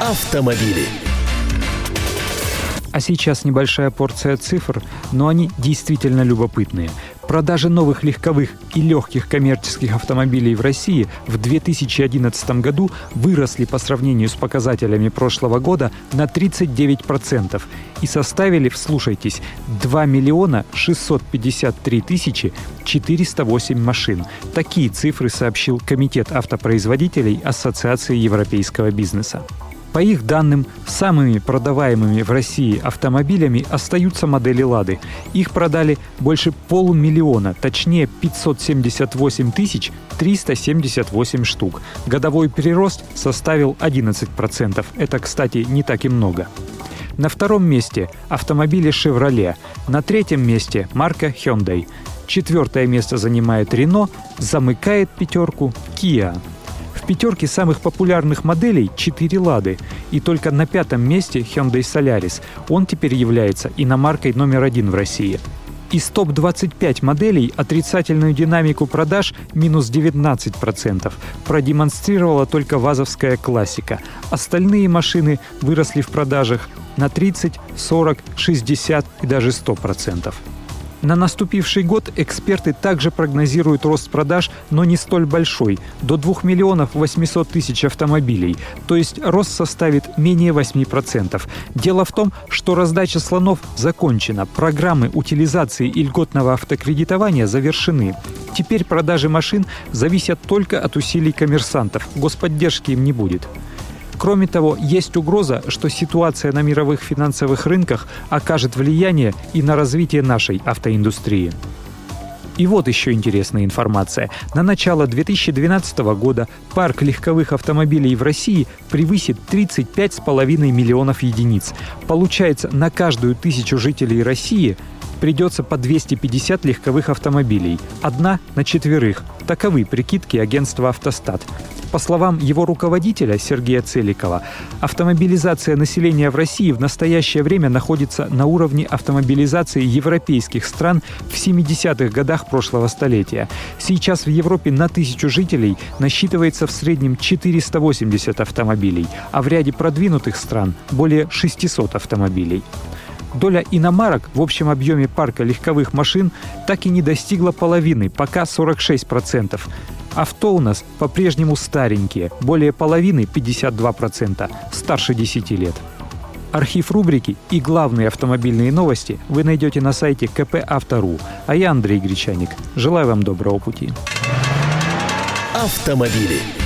Автомобили. А сейчас небольшая порция цифр, но они действительно любопытные. Продажи новых легковых и легких коммерческих автомобилей в России в 2011 году выросли по сравнению с показателями прошлого года на 39% и составили, вслушайтесь, 2 миллиона 653 тысячи 408 машин. Такие цифры сообщил Комитет автопроизводителей Ассоциации европейского бизнеса. По их данным, самыми продаваемыми в России автомобилями остаются модели «Лады». Их продали больше полумиллиона, точнее 578 тысяч 378 штук. Годовой прирост составил 11%. Это, кстати, не так и много. На втором месте автомобили Chevrolet. На третьем месте марка Hyundai. Четвертое место занимает Renault, замыкает пятерку Kia пятерке самых популярных моделей 4 «Лады». И только на пятом месте Hyundai Solaris. Он теперь является иномаркой номер один в России. Из топ-25 моделей отрицательную динамику продаж минус 19% продемонстрировала только ВАЗовская классика. Остальные машины выросли в продажах на 30, 40, 60 и даже 100%. На наступивший год эксперты также прогнозируют рост продаж, но не столь большой – до 2 миллионов 800 тысяч автомобилей, то есть рост составит менее 8%. Дело в том, что раздача слонов закончена, программы утилизации и льготного автокредитования завершены. Теперь продажи машин зависят только от усилий коммерсантов, господдержки им не будет. Кроме того, есть угроза, что ситуация на мировых финансовых рынках окажет влияние и на развитие нашей автоиндустрии. И вот еще интересная информация. На начало 2012 года парк легковых автомобилей в России превысит 35,5 миллионов единиц. Получается, на каждую тысячу жителей России придется по 250 легковых автомобилей. Одна на четверых. Таковы прикидки агентства «Автостат». По словам его руководителя Сергея Целикова, автомобилизация населения в России в настоящее время находится на уровне автомобилизации европейских стран в 70-х годах прошлого столетия. Сейчас в Европе на тысячу жителей насчитывается в среднем 480 автомобилей, а в ряде продвинутых стран более 600 автомобилей. Доля иномарок в общем объеме парка легковых машин так и не достигла половины, пока 46%. Авто у нас по-прежнему старенькие, более половины 52%, старше 10 лет. Архив рубрики и главные автомобильные новости вы найдете на сайте КП Автору. А я Андрей Гречаник. Желаю вам доброго пути. Автомобили.